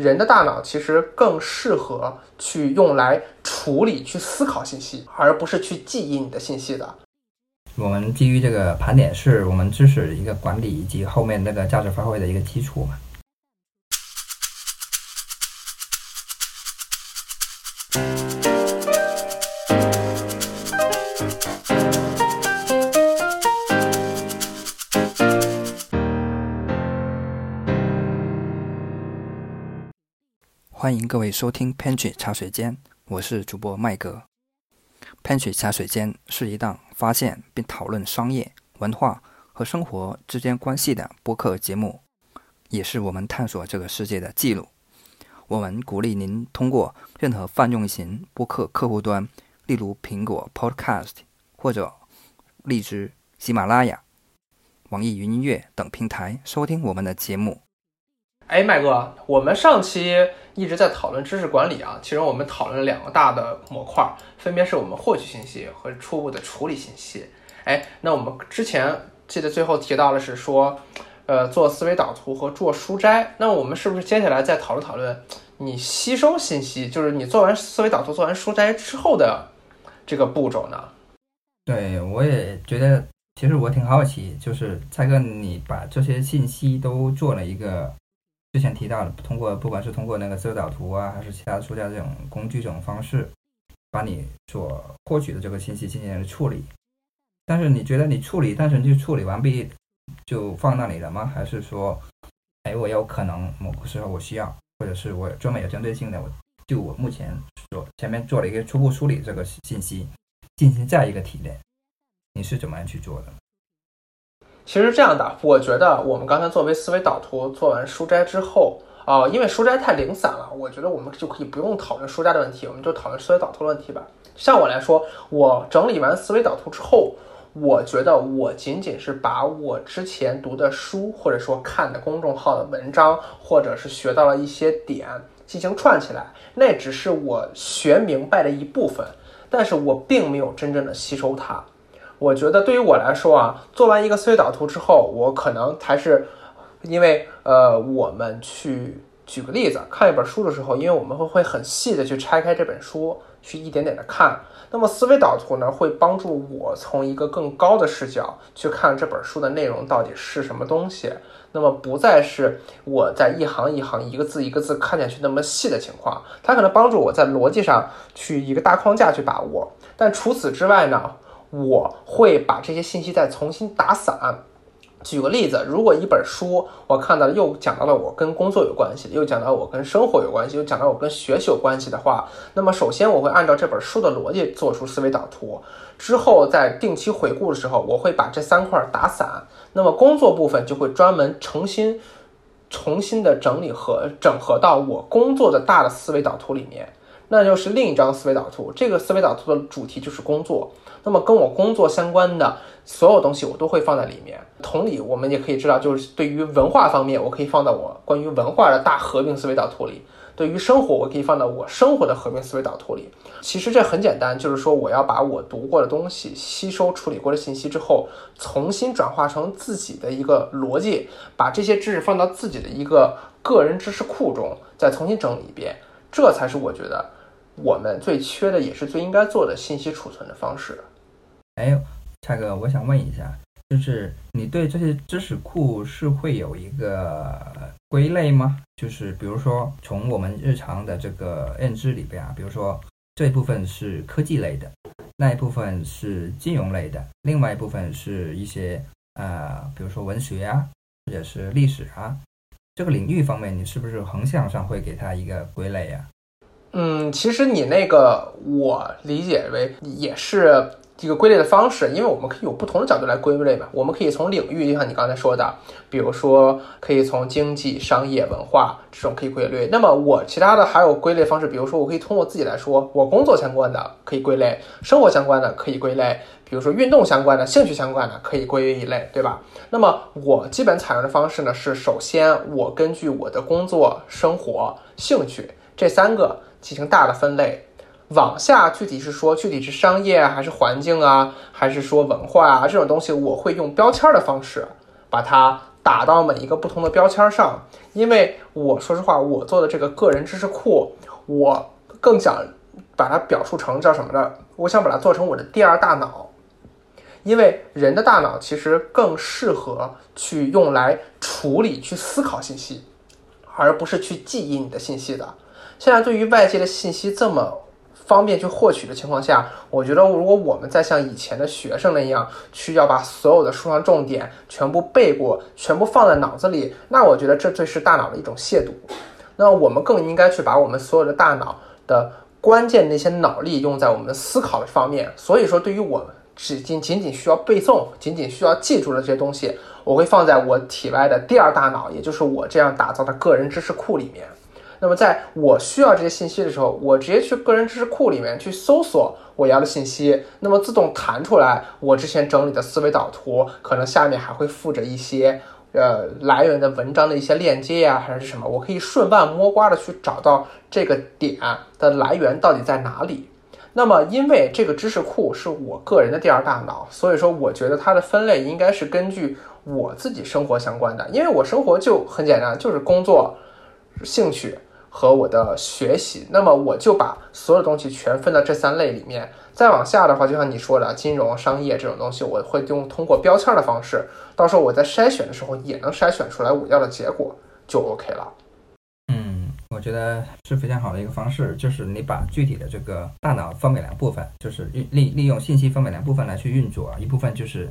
人的大脑其实更适合去用来处理、去思考信息，而不是去记忆你的信息的。我们基于这个盘点是我们知识一个管理以及后面那个价值发挥的一个基础嘛。欢迎各位收听 Pantry 茶水间，我是主播麦格。Pantry 茶水间是一档发现并讨论商业、文化和生活之间关系的播客节目，也是我们探索这个世界的记录。我们鼓励您通过任何泛用型播客客户端，例如苹果 Podcast 或者荔枝、喜马拉雅、网易云音乐等平台收听我们的节目。哎，麦哥，我们上期一直在讨论知识管理啊，其实我们讨论了两个大的模块，分别是我们获取信息和初步的处理信息。哎，那我们之前记得最后提到的是说，呃，做思维导图和做书斋。那我们是不是接下来再讨论讨论你吸收信息，就是你做完思维导图、做完书斋之后的这个步骤呢？对，我也觉得，其实我挺好奇，就是蔡哥，你把这些信息都做了一个。之前提到的，通过不管是通过那个思维导图啊，还是其他的书架这种工具这种方式，把你所获取的这个信息进行处理。但是你觉得你处理，单纯就处理完毕就放那里了吗？还是说，哎，我有可能某个时候我需要，或者是我专门有针对性的，我就我目前所前面做了一个初步梳理这个信息，进行再一个提炼，你是怎么样去做的？其实这样的，我觉得我们刚才作为思维导图做完书斋之后，啊，因为书斋太零散了，我觉得我们就可以不用讨论书斋的问题，我们就讨论思维导图的问题吧。像我来说，我整理完思维导图之后，我觉得我仅仅是把我之前读的书，或者说看的公众号的文章，或者是学到了一些点进行串起来，那只是我学明白的一部分，但是我并没有真正的吸收它。我觉得对于我来说啊，做完一个思维导图之后，我可能还是因为呃，我们去举个例子，看一本书的时候，因为我们会会很细的去拆开这本书，去一点点的看。那么思维导图呢，会帮助我从一个更高的视角去看这本书的内容到底是什么东西。那么不再是我在一行一行、一个字一个字看下去那么细的情况，它可能帮助我在逻辑上去一个大框架去把握。但除此之外呢？我会把这些信息再重新打散。举个例子，如果一本书我看到又讲到了我跟工作有关系，又讲到我跟生活有关系，又讲到我跟学习有关系的话，那么首先我会按照这本书的逻辑做出思维导图，之后在定期回顾的时候，我会把这三块打散。那么工作部分就会专门重新、重新的整理和整合到我工作的大的思维导图里面，那就是另一张思维导图。这个思维导图的主题就是工作。那么跟我工作相关的所有东西，我都会放在里面。同理，我们也可以知道，就是对于文化方面，我可以放到我关于文化的大合并思维导图里；对于生活，我可以放到我生活的合并思维导图里。其实这很简单，就是说我要把我读过的东西、吸收处理过的信息之后，重新转化成自己的一个逻辑，把这些知识放到自己的一个个人知识库中，再重新整理一遍。这才是我觉得我们最缺的，也是最应该做的信息储存的方式。哎，蔡哥，我想问一下，就是你对这些知识库是会有一个归类吗？就是比如说，从我们日常的这个认知里边啊，比如说这一部分是科技类的，那一部分是金融类的，另外一部分是一些呃，比如说文学啊，或者是历史啊，这个领域方面，你是不是横向上会给它一个归类呀？嗯，其实你那个我理解为也是。一个归类的方式，因为我们可以有不同的角度来归类嘛。我们可以从领域，就像你刚才说的，比如说可以从经济、商业、文化这种可以归类。那么我其他的还有归类方式，比如说我可以通过自己来说，我工作相关的可以归类，生活相关的可以归类，比如说运动相关的、兴趣相关的可以归为一类，对吧？那么我基本采用的方式呢，是首先我根据我的工作、生活、兴趣这三个进行大的分类。往下具体是说，具体是商业还是环境啊，还是说文化啊这种东西，我会用标签的方式把它打到每一个不同的标签上。因为我说实话，我做的这个个人知识库，我更想把它表述成叫什么呢？我想把它做成我的第二大脑。因为人的大脑其实更适合去用来处理、去思考信息，而不是去记忆你的信息的。现在对于外界的信息这么方便去获取的情况下，我觉得如果我们再像以前的学生那样，去要把所有的书上重点全部背过，全部放在脑子里，那我觉得这这是大脑的一种亵渎。那我们更应该去把我们所有的大脑的关键那些脑力用在我们思考的方面。所以说，对于我只仅仅仅需要背诵、仅仅需要记住的这些东西，我会放在我体外的第二大脑，也就是我这样打造的个人知识库里面。那么，在我需要这些信息的时候，我直接去个人知识库里面去搜索我要的信息，那么自动弹出来我之前整理的思维导图，可能下面还会附着一些呃来源的文章的一些链接呀，还是什么，我可以顺腕摸瓜的去找到这个点的来源到底在哪里。那么，因为这个知识库是我个人的第二大脑，所以说我觉得它的分类应该是根据我自己生活相关的，因为我生活就很简单，就是工作、兴趣。和我的学习，那么我就把所有东西全分到这三类里面。再往下的话，就像你说的，金融、商业这种东西，我会用通过标签的方式，到时候我在筛选的时候也能筛选出来我要的结果，就 OK 了。嗯，我觉得是非常好的一个方式，就是你把具体的这个大脑分为两部分，就是利利利用信息分为两部分来去运作啊，一部分就是。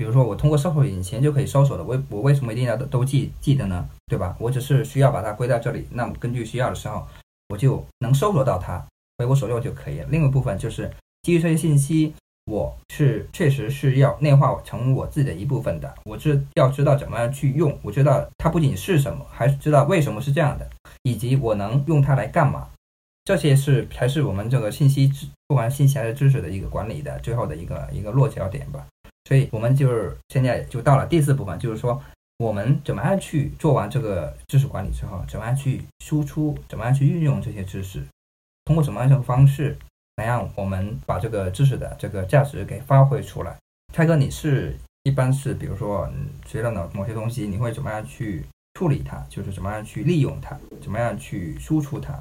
比如说，我通过搜索引擎就可以搜索的，我我为什么一定要都记记得呢？对吧？我只是需要把它归到这里，那么根据需要的时候，我就能搜索到它，为我所用就可以了。另一部分就是基于这些信息，我是确实是要内化成我自己的一部分的。我是要知道怎么样去用，我知道它不仅是什么，还知道为什么是这样的，以及我能用它来干嘛。这些是才是我们这个信息，不管信息还是知识的一个管理的最后的一个一个落脚点吧。所以，我们就是现在就到了第四部分，就是说，我们怎么样去做完这个知识管理之后，怎么样去输出，怎么样去运用这些知识，通过什么样的方式来让我们把这个知识的这个价值给发挥出来？泰哥，你是一般是，比如说学到某某些东西，你会怎么样去处理它？就是怎么样去利用它？怎么样去输出它？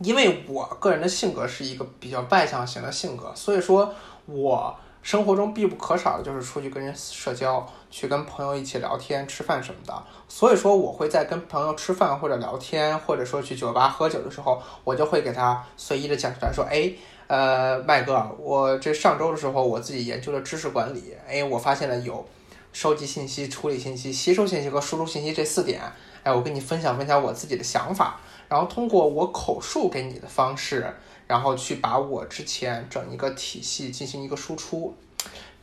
因为我个人的性格是一个比较外向型的性格，所以说我。生活中必不可少的就是出去跟人社交，去跟朋友一起聊天、吃饭什么的。所以说，我会在跟朋友吃饭或者聊天，或者说去酒吧喝酒的时候，我就会给他随意的讲出来说：“哎，呃，麦哥，我这上周的时候我自己研究了知识管理，哎，我发现了有收集信息、处理信息、吸收信息和输出信息这四点。哎，我跟你分享分享我自己的想法，然后通过我口述给你的方式。”然后去把我之前整一个体系进行一个输出，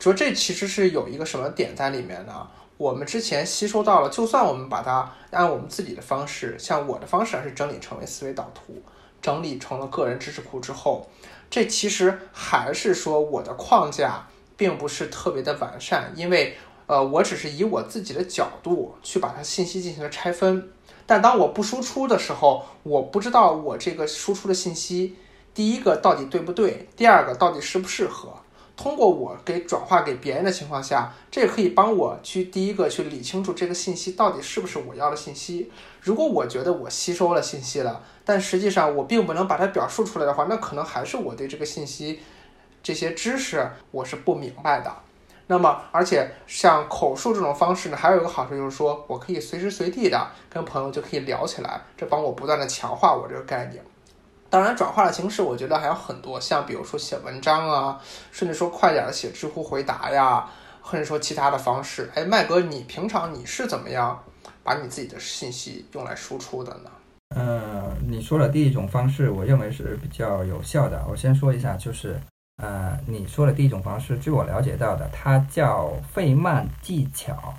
说这其实是有一个什么点在里面呢？我们之前吸收到了，就算我们把它按我们自己的方式，像我的方式是整理成为思维导图，整理成了个人知识库之后，这其实还是说我的框架并不是特别的完善，因为呃，我只是以我自己的角度去把它信息进行了拆分，但当我不输出的时候，我不知道我这个输出的信息。第一个到底对不对？第二个到底适不适合？通过我给转化给别人的情况下，这可以帮我去第一个去理清楚这个信息到底是不是我要的信息。如果我觉得我吸收了信息了，但实际上我并不能把它表述出来的话，那可能还是我对这个信息、这些知识我是不明白的。那么，而且像口述这种方式呢，还有一个好处就是说我可以随时随地的跟朋友就可以聊起来，这帮我不断的强化我这个概念。当然，转化的形式我觉得还有很多，像比如说写文章啊，甚至说快点的写知乎回答呀，或者说其他的方式。哎，麦哥，你平常你是怎么样把你自己的信息用来输出的呢？呃，你说的第一种方式，我认为是比较有效的。我先说一下，就是呃，你说的第一种方式，据我了解到的，它叫费曼技巧，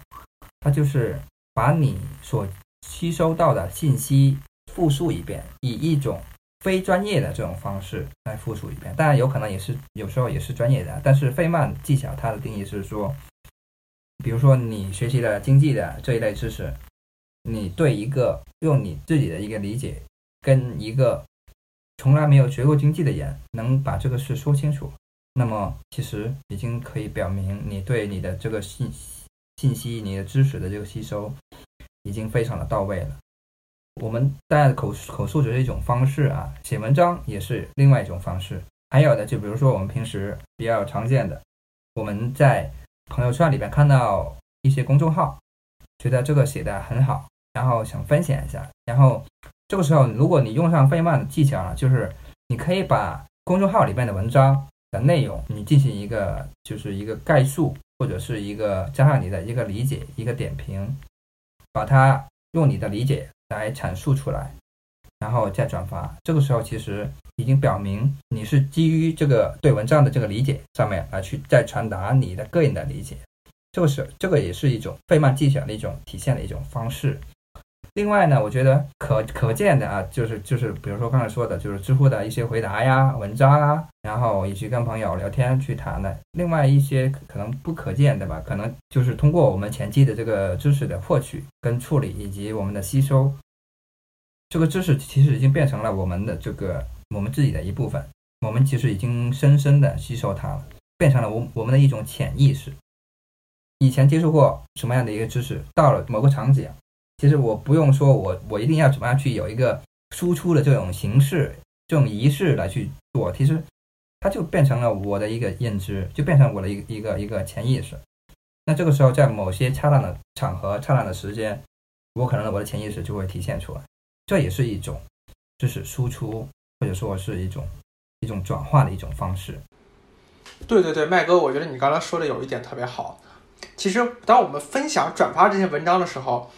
它就是把你所吸收到的信息复述一遍，以一种非专业的这种方式来复述一遍，当然有可能也是有时候也是专业的。但是费曼技巧它的定义是说，比如说你学习了经济的这一类知识，你对一个用你自己的一个理解，跟一个从来没有学过经济的人能把这个事说清楚，那么其实已经可以表明你对你的这个信息信息、你的知识的这个吸收已经非常的到位了。我们当然口口述只是一种方式啊，写文章也是另外一种方式。还有的就比如说我们平时比较常见的，我们在朋友圈里边看到一些公众号，觉得这个写的很好，然后想分享一下。然后这个时候，如果你用上费曼的技巧了，就是你可以把公众号里面的文章的内容，你进行一个就是一个概述，或者是一个加上你的一个理解、一个点评，把它用你的理解。来阐述出来，然后再转发。这个时候其实已经表明你是基于这个对文章的这个理解上面来去再传达你的个人的理解。这个是这个也是一种费曼技巧的一种体现的一种方式。另外呢，我觉得可可见的啊，就是就是比如说刚才说的，就是知乎的一些回答呀、文章啊，然后以及跟朋友聊天去谈的。另外一些可能不可见的吧，可能就是通过我们前期的这个知识的获取跟处理，以及我们的吸收。这个知识其实已经变成了我们的这个我们自己的一部分，我们其实已经深深的吸收它了，变成了我我们的一种潜意识。以前接触过什么样的一个知识，到了某个场景，其实我不用说我我一定要怎么样去有一个输出的这种形式、这种仪式来去做，其实它就变成了我的一个认知，就变成我的一个一个一个潜意识。那这个时候，在某些恰当的场合、恰当的时间，我可能我的潜意识就会体现出来。这也是一种知识输出，或者说是一种一种转化的一种方式。对对对，麦哥，我觉得你刚刚说的有一点特别好。其实，当我们分享、转发这些文章的时候，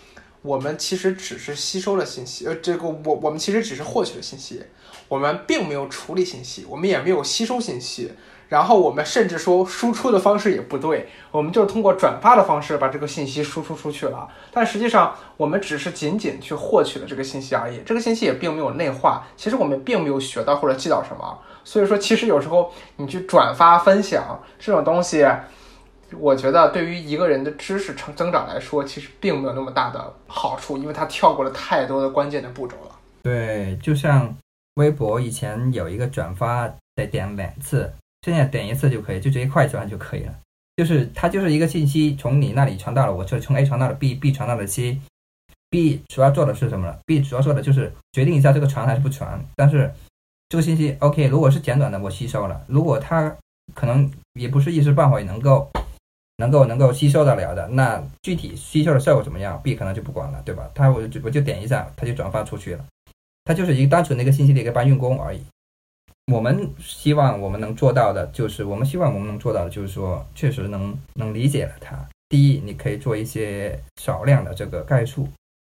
我们其实只是吸收了信息，呃，这个我我们其实只是获取了信息，我们并没有处理信息，我们也没有吸收信息。然后我们甚至说输出的方式也不对，我们就通过转发的方式把这个信息输出出去了。但实际上我们只是仅仅去获取了这个信息而已，这个信息也并没有内化。其实我们并没有学到或者记到什么。所以说，其实有时候你去转发分享这种东西，我觉得对于一个人的知识成增长来说，其实并没有那么大的好处，因为他跳过了太多的关键的步骤了。对，就像微博以前有一个转发得点两次。现在点一次就可以，就直接快转就可以了。就是它就是一个信息从你那里传到了我这，从 A 传到了 B，B 传到了 C，B 主要做的是什么呢？B 主要做的就是决定一下这个传还是不传。但是这个信息 OK，如果是简短的我吸收了，如果它可能也不是一时半会能够能够能够吸收得了的，那具体吸收的效果怎么样，B 可能就不管了，对吧？它我就我就点一下，它就转发出去了。它就是一个单纯的一个信息的一个搬运工而已。我们希望我们能做到的，就是我们希望我们能做到的，就是说，确实能能理解了它。第一，你可以做一些少量的这个概述；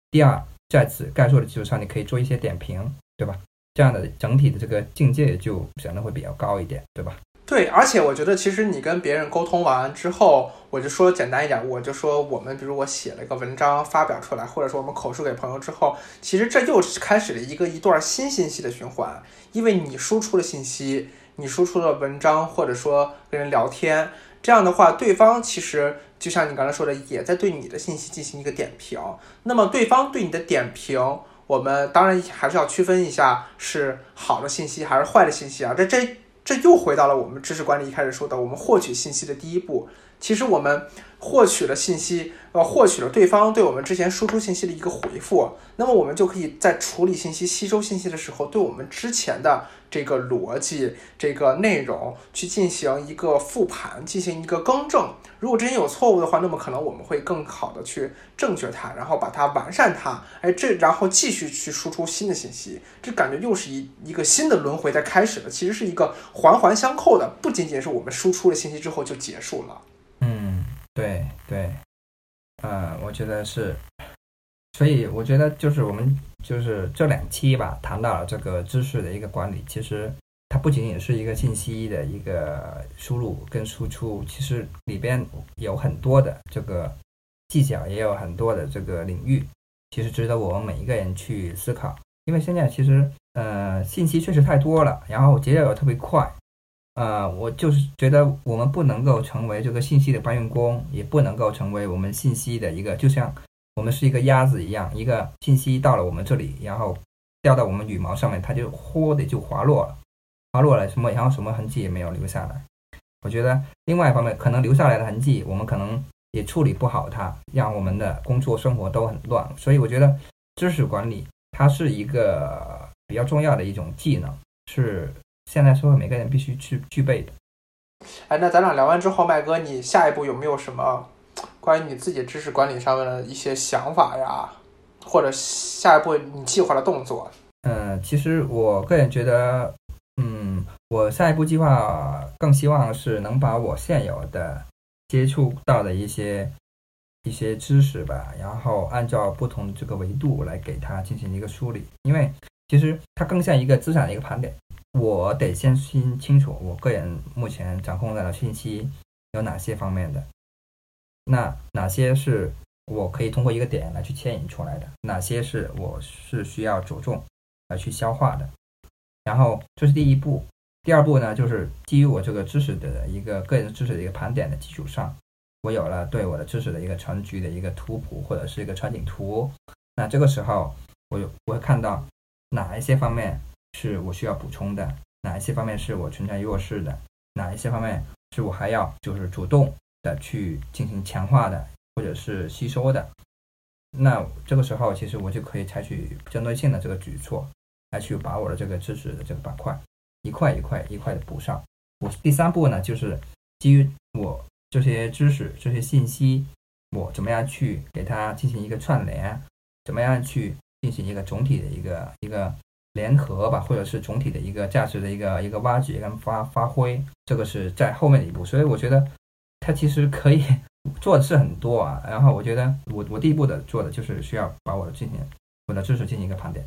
第二，在此概述的基础上，你可以做一些点评，对吧？这样的整体的这个境界就显得会比较高一点，对吧？对，而且我觉得，其实你跟别人沟通完之后，我就说简单一点，我就说我们，比如我写了一个文章发表出来，或者说我们口述给朋友之后，其实这又开始了一个一段新信息的循环，因为你输出了信息，你输出了文章，或者说跟人聊天，这样的话，对方其实就像你刚才说的，也在对你的信息进行一个点评。那么对方对你的点评，我们当然还是要区分一下是好的信息还是坏的信息啊，这这。这又回到了我们知识管理一开始说的，我们获取信息的第一步。其实我们获取了信息，呃，获取了对方对我们之前输出信息的一个回复，那么我们就可以在处理信息、吸收信息的时候，对我们之前的。这个逻辑，这个内容去进行一个复盘，进行一个更正。如果之前有错误的话，那么可能我们会更好的去正确它，然后把它完善它。哎，这然后继续去输出新的信息，这感觉又是一一个新的轮回在开始了。其实是一个环环相扣的，不仅仅是我们输出了信息之后就结束了。对对，呃，我觉得是。所以我觉得就是我们就是这两期吧，谈到了这个知识的一个管理。其实它不仅仅是一个信息的一个输入跟输出，其实里边有很多的这个技巧，也有很多的这个领域，其实值得我们每一个人去思考。因为现在其实呃信息确实太多了，然后节奏又特别快，呃，我就是觉得我们不能够成为这个信息的搬运工，也不能够成为我们信息的一个就像。我们是一个鸭子一样，一个信息到了我们这里，然后掉到我们羽毛上面，它就豁的就滑落了，滑落了什么，然后什么痕迹也没有留下来。我觉得另外一方面，可能留下来的痕迹，我们可能也处理不好它，让我们的工作生活都很乱。所以我觉得知识管理它是一个比较重要的一种技能，是现在社会每个人必须去具备的。哎，那咱俩聊完之后，麦哥，你下一步有没有什么关于你自己知识管理上面的一些想法呀？或者下一步你计划的动作？嗯，其实我个人觉得，嗯，我下一步计划更希望是能把我现有的接触到的一些一些知识吧，然后按照不同的这个维度来给它进行一个梳理，因为其实它更像一个资产的一个盘点。我得先清清楚我个人目前掌控的信息有哪些方面的，那哪些是我可以通过一个点来去牵引出来的，哪些是我是需要着重来去消化的。然后这是第一步，第二步呢，就是基于我这个知识的一个个人知识的一个盘点的基础上，我有了对我的知识的一个全局的一个图谱或者是一个全景图。那这个时候，我我会看到哪一些方面。是我需要补充的哪一些方面是我存在弱势的，哪一些方面是我还要就是主动的去进行强化的或者是吸收的，那这个时候其实我就可以采取针对性的这个举措来去把我的这个知识的这个板块一块一块一块的补上。我第三步呢，就是基于我这些知识这些信息，我怎么样去给它进行一个串联，怎么样去进行一个总体的一个一个。联合吧，或者是总体的一个价值的一个一个挖掘跟发发挥，这个是在后面的一步。所以我觉得它其实可以做的是很多啊。然后我觉得我我第一步的做的就是需要把我的进行我的知识进行一个盘点。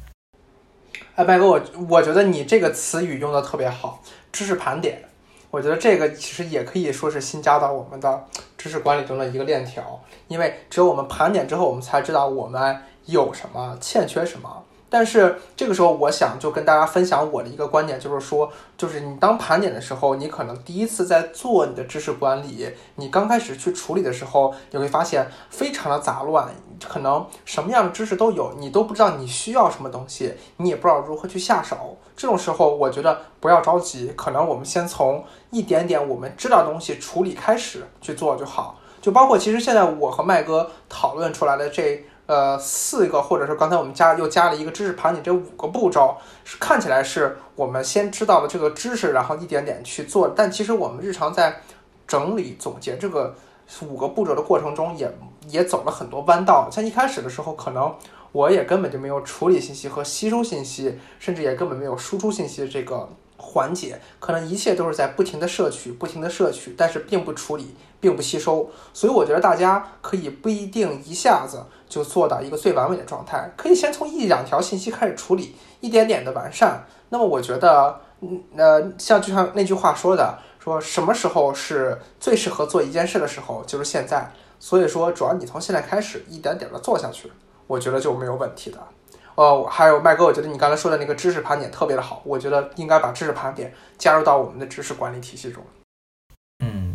哎，白哥，我我觉得你这个词语用的特别好，知识盘点。我觉得这个其实也可以说是新加到我们的知识管理中的一个链条，因为只有我们盘点之后，我们才知道我们有什么，欠缺什么。但是这个时候，我想就跟大家分享我的一个观点，就是说，就是你当盘点的时候，你可能第一次在做你的知识管理，你刚开始去处理的时候，你会发现非常的杂乱，可能什么样的知识都有，你都不知道你需要什么东西，你也不知道如何去下手。这种时候，我觉得不要着急，可能我们先从一点点我们知道东西处理开始去做就好。就包括其实现在我和麦哥讨论出来的这。呃，四个，或者是刚才我们加又加了一个知识盘点，这五个步骤是看起来是我们先知道的这个知识，然后一点点去做。但其实我们日常在整理总结这个五个步骤的过程中，也也走了很多弯道。像一开始的时候，可能我也根本就没有处理信息和吸收信息，甚至也根本没有输出信息这个环节，可能一切都是在不停的摄取，不停的摄取，但是并不处理。并不吸收，所以我觉得大家可以不一定一下子就做到一个最完美的状态，可以先从一两条信息开始处理，一点点的完善。那么我觉得，嗯呃，像就像那句话说的，说什么时候是最适合做一件事的时候，就是现在。所以说，主要你从现在开始一点点的做下去，我觉得就没有问题的。哦，还有麦哥，我觉得你刚才说的那个知识盘点特别的好，我觉得应该把知识盘点加入到我们的知识管理体系中。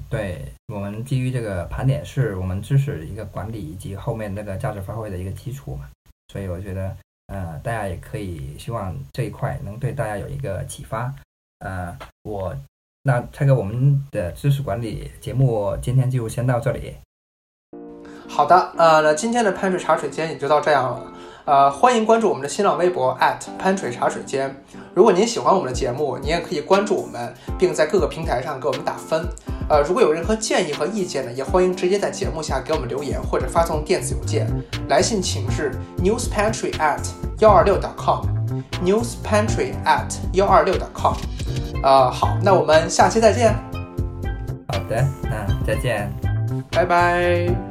对我们基于这个盘点是我们知识一个管理以及后面那个价值发挥的一个基础嘛，所以我觉得呃大家也可以希望这一块能对大家有一个启发。呃，我那蔡哥，我们的知识管理节目今天就先到这里。好的，呃，那今天的潘水茶水间也就到这样了。呃，欢迎关注我们的新浪微博水茶水间。如果您喜欢我们的节目，您也可以关注我们，并在各个平台上给我们打分。呃，如果有任何建议和意见呢，也欢迎直接在节目下给我们留言，或者发送电子邮件。来信请至 newspantry at 幺二六 .com，newspantry at 幺二六 .com。呃，好，那我们下期再见。好的，嗯再见，拜拜。